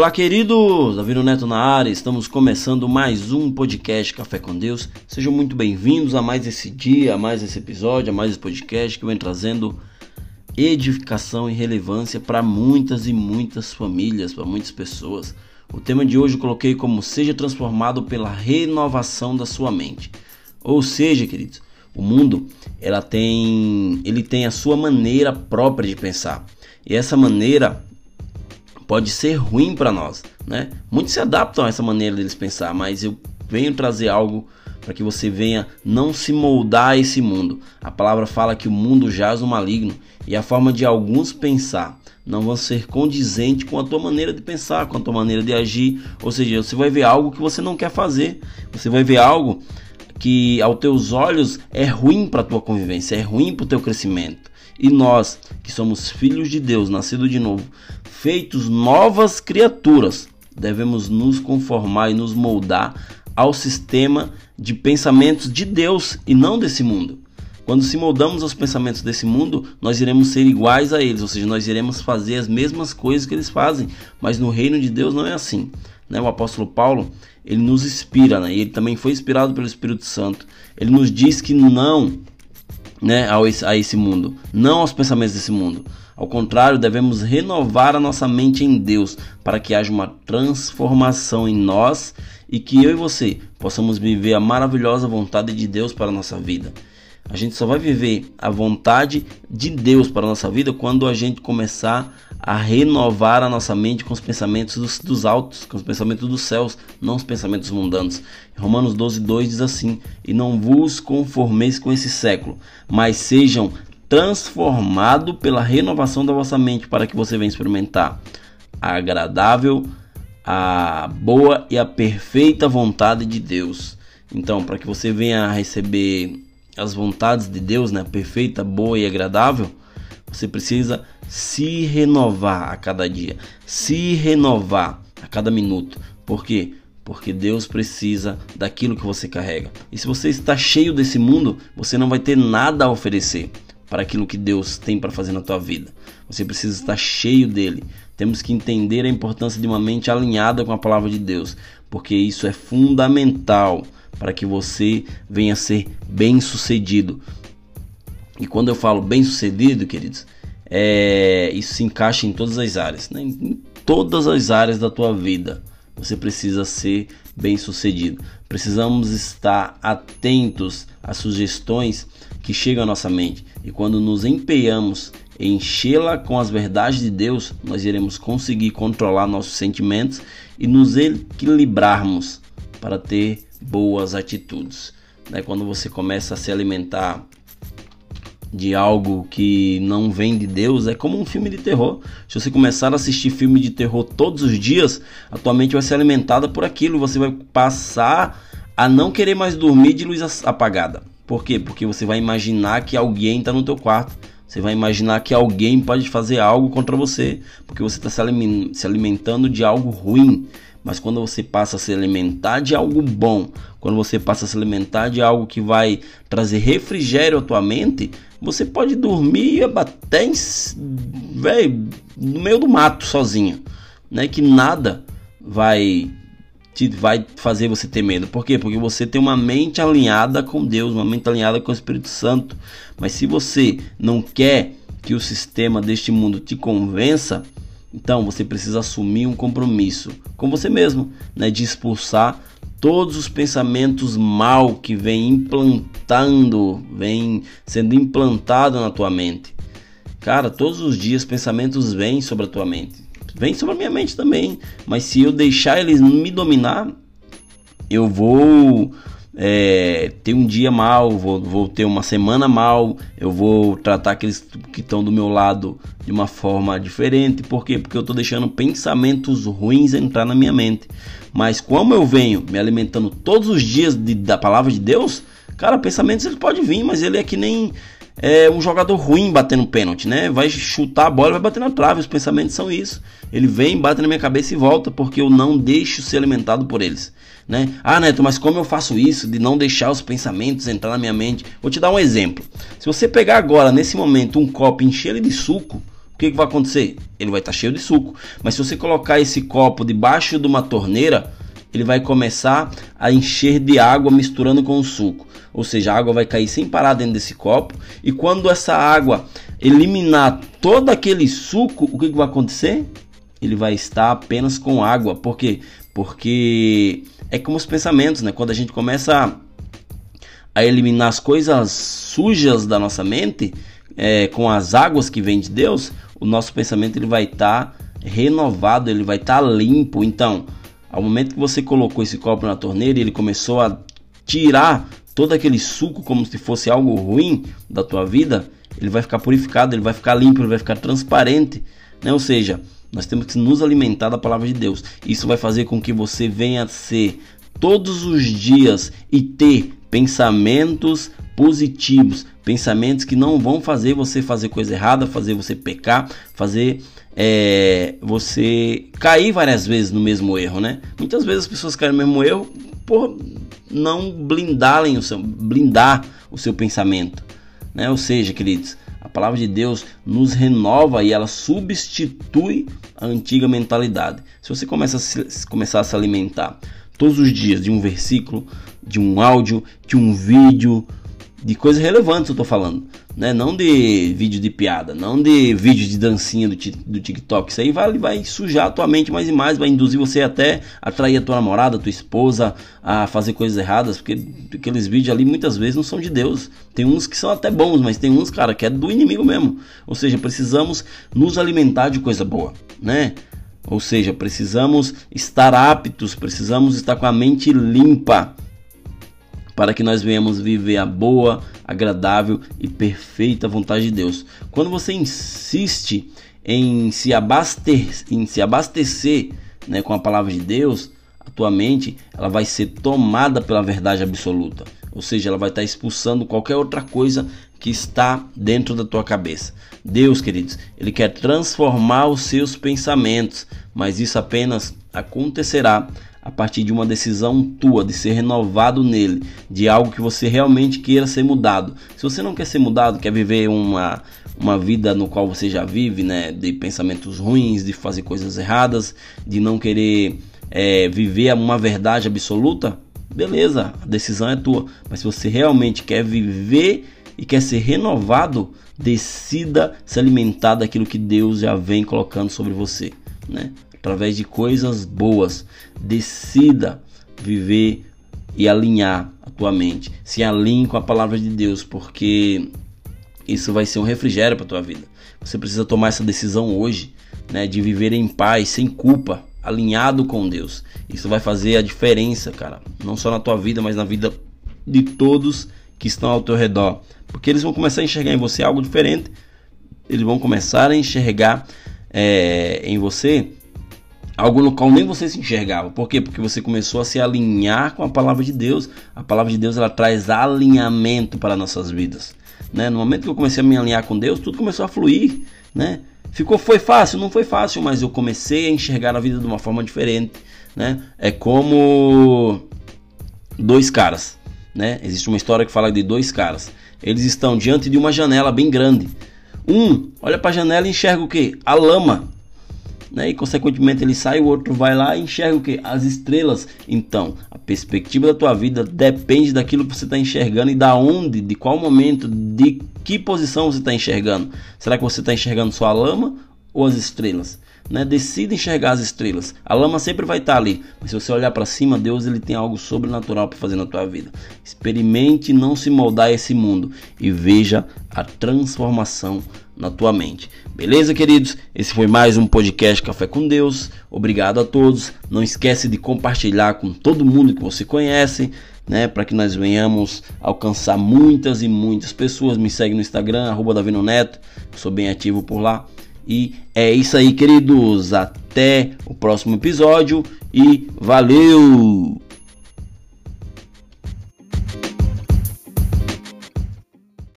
Olá, queridos! Davino Neto na área, estamos começando mais um podcast Café com Deus. Sejam muito bem-vindos a mais esse dia, a mais esse episódio, a mais esse podcast que vem trazendo edificação e relevância para muitas e muitas famílias, para muitas pessoas. O tema de hoje eu coloquei como seja transformado pela renovação da sua mente. Ou seja, queridos, o mundo ela tem, ele tem a sua maneira própria de pensar. E essa maneira pode ser ruim para nós, né? Muitos se adaptam a essa maneira deles pensar, mas eu venho trazer algo para que você venha não se moldar a esse mundo. A palavra fala que o mundo jaz no maligno e a forma de alguns pensar não vão ser condizente com a tua maneira de pensar, com a tua maneira de agir. Ou seja, você vai ver algo que você não quer fazer. Você vai ver algo que aos teus olhos é ruim para a tua convivência, é ruim para o teu crescimento. E nós, que somos filhos de Deus, nascidos de novo, feitos novas criaturas, devemos nos conformar e nos moldar ao sistema de pensamentos de Deus e não desse mundo. Quando se moldamos aos pensamentos desse mundo, nós iremos ser iguais a eles, ou seja, nós iremos fazer as mesmas coisas que eles fazem, mas no reino de Deus não é assim. Né? O apóstolo Paulo, ele nos inspira, né? e ele também foi inspirado pelo Espírito Santo. Ele nos diz que não né, a esse mundo, não aos pensamentos desse mundo. Ao contrário, devemos renovar a nossa mente em Deus para que haja uma transformação em nós e que eu e você possamos viver a maravilhosa vontade de Deus para a nossa vida. A gente só vai viver a vontade de Deus para a nossa vida quando a gente começar a renovar a nossa mente com os pensamentos dos, dos altos, com os pensamentos dos céus, não os pensamentos mundanos. Romanos 12, 2 diz assim: E não vos conformeis com esse século, mas sejam transformados pela renovação da vossa mente, para que você venha experimentar a agradável, a boa e a perfeita vontade de Deus. Então, para que você venha receber as vontades de Deus, né, perfeita, boa e agradável, você precisa se renovar a cada dia, se renovar a cada minuto. Por quê? Porque Deus precisa daquilo que você carrega. E se você está cheio desse mundo, você não vai ter nada a oferecer para aquilo que Deus tem para fazer na tua vida. Você precisa estar cheio dele. Temos que entender a importância de uma mente alinhada com a palavra de Deus, porque isso é fundamental para que você venha ser bem-sucedido. E quando eu falo bem-sucedido, queridos, é, isso se encaixa em todas as áreas, né? em todas as áreas da tua vida. Você precisa ser bem-sucedido. Precisamos estar atentos às sugestões que chegam à nossa mente. E quando nos empenhamos em enchê-la com as verdades de Deus, nós iremos conseguir controlar nossos sentimentos e nos equilibrarmos para ter boas atitudes. Né? Quando você começa a se alimentar de algo que não vem de Deus, é como um filme de terror. Se você começar a assistir filme de terror todos os dias, a tua mente vai ser alimentada por aquilo, você vai passar a não querer mais dormir de luz apagada. Por quê? Porque você vai imaginar que alguém está no teu quarto. Você vai imaginar que alguém pode fazer algo contra você, porque você está se alimentando de algo ruim. Mas quando você passa a se alimentar de algo bom, quando você passa a se alimentar de algo que vai trazer refrigério à tua mente, você pode dormir até em, véio, no meio do mato sozinho, né? Que nada vai te vai fazer você ter medo. Por quê? Porque você tem uma mente alinhada com Deus, uma mente alinhada com o Espírito Santo. Mas se você não quer que o sistema deste mundo te convença, então você precisa assumir um compromisso com você mesmo, né, de expulsar todos os pensamentos mal que vem implantando, vem sendo implantado na tua mente. Cara, todos os dias pensamentos vêm sobre a tua mente. Vem sobre a minha mente também, mas se eu deixar eles me dominar, eu vou é, ter um dia mal, vou, vou ter uma semana mal, eu vou tratar aqueles que estão do meu lado de uma forma diferente. Por quê? Porque eu estou deixando pensamentos ruins entrar na minha mente. Mas como eu venho me alimentando todos os dias de, da palavra de Deus, cara, pensamentos ele pode vir, mas ele é que nem é um jogador ruim batendo pênalti, né? Vai chutar a bola, vai bater na trave. Os pensamentos são isso. Ele vem, bate na minha cabeça e volta, porque eu não deixo ser alimentado por eles, né? Ah, Neto, mas como eu faço isso de não deixar os pensamentos entrar na minha mente? Vou te dar um exemplo. Se você pegar agora nesse momento um copo e encher ele de suco, que, que vai acontecer? Ele vai estar tá cheio de suco. Mas se você colocar esse copo debaixo de uma torneira, ele vai começar a encher de água misturando com o suco. Ou seja, a água vai cair sem parar dentro desse copo. E quando essa água eliminar todo aquele suco, o que, que vai acontecer? Ele vai estar apenas com água. Por quê? Porque é como os pensamentos, né? Quando a gente começa a, eliminar as coisas sujas da nossa mente é, com as águas que vêm de Deus, o nosso pensamento ele vai estar tá renovado, ele vai estar tá limpo. Então, ao momento que você colocou esse copo na torneira e ele começou a tirar todo aquele suco como se fosse algo ruim da tua vida, ele vai ficar purificado, ele vai ficar limpo, ele vai ficar transparente, né? Ou seja, nós temos que nos alimentar da palavra de Deus. Isso vai fazer com que você venha a ser todos os dias e ter pensamentos positivos, pensamentos que não vão fazer você fazer coisa errada, fazer você pecar, fazer é, você cair várias vezes no mesmo erro, né? Muitas vezes as pessoas caem no mesmo erro por não blindarem o seu, blindar o seu pensamento, né? Ou seja, queridos, a palavra de Deus nos renova e ela substitui a antiga mentalidade. Se você começa a se, começar a se alimentar todos os dias de um versículo, de um áudio, de um vídeo, de coisas relevantes eu tô falando, né? Não de vídeo de piada, não de vídeo de dancinha do, do TikTok. Isso aí vai, vai sujar a tua mente mais e mais, vai induzir você até atrair a tua namorada, a tua esposa a fazer coisas erradas, porque aqueles vídeos ali muitas vezes não são de Deus. Tem uns que são até bons, mas tem uns, cara, que é do inimigo mesmo. Ou seja, precisamos nos alimentar de coisa boa, né? Ou seja, precisamos estar aptos, precisamos estar com a mente limpa para que nós venhamos viver a boa, agradável e perfeita vontade de Deus. Quando você insiste em se abastecer, em se abastecer né, com a palavra de Deus, a tua mente ela vai ser tomada pela verdade absoluta. Ou seja, ela vai estar expulsando qualquer outra coisa que está dentro da tua cabeça. Deus, queridos, ele quer transformar os seus pensamentos, mas isso apenas acontecerá a partir de uma decisão tua, de ser renovado nele, de algo que você realmente queira ser mudado. Se você não quer ser mudado, quer viver uma, uma vida no qual você já vive, né, de pensamentos ruins, de fazer coisas erradas, de não querer é, viver uma verdade absoluta, beleza, a decisão é tua. Mas se você realmente quer viver e quer ser renovado, decida se alimentar daquilo que Deus já vem colocando sobre você, né? Através de coisas boas. Decida viver e alinhar a tua mente. Se alinhe com a palavra de Deus, porque isso vai ser um refrigério para tua vida. Você precisa tomar essa decisão hoje, né, de viver em paz, sem culpa, alinhado com Deus. Isso vai fazer a diferença, cara, não só na tua vida, mas na vida de todos que estão ao teu redor, porque eles vão começar a enxergar em você algo diferente. Eles vão começar a enxergar é, em você algo no qual nem você se enxergava. Por quê? Porque você começou a se alinhar com a palavra de Deus. A palavra de Deus ela traz alinhamento para nossas vidas. Né? No momento que eu comecei a me alinhar com Deus, tudo começou a fluir. Né? Ficou, foi fácil? Não foi fácil, mas eu comecei a enxergar a vida de uma forma diferente. Né? É como dois caras. Né? Existe uma história que fala de dois caras. Eles estão diante de uma janela bem grande. Um olha para a janela e enxerga o que? A lama né? E consequentemente ele sai, o outro vai lá e enxerga o que? As estrelas. Então, a perspectiva da tua vida depende daquilo que você está enxergando e da onde, de qual momento, de que posição você está enxergando. Será que você está enxergando só a lama ou as estrelas? Né? Decida enxergar as estrelas. A lama sempre vai estar tá ali, mas se você olhar para cima, Deus ele tem algo sobrenatural para fazer na tua vida. Experimente não se moldar esse mundo e veja a transformação na tua mente. Beleza, queridos? Esse foi mais um podcast Café com Deus. Obrigado a todos. Não esquece de compartilhar com todo mundo que você conhece, né, para que nós venhamos alcançar muitas e muitas pessoas. Me segue no Instagram @davinoneto. Sou bem ativo por lá. E é isso aí, queridos. Até o próximo episódio e valeu!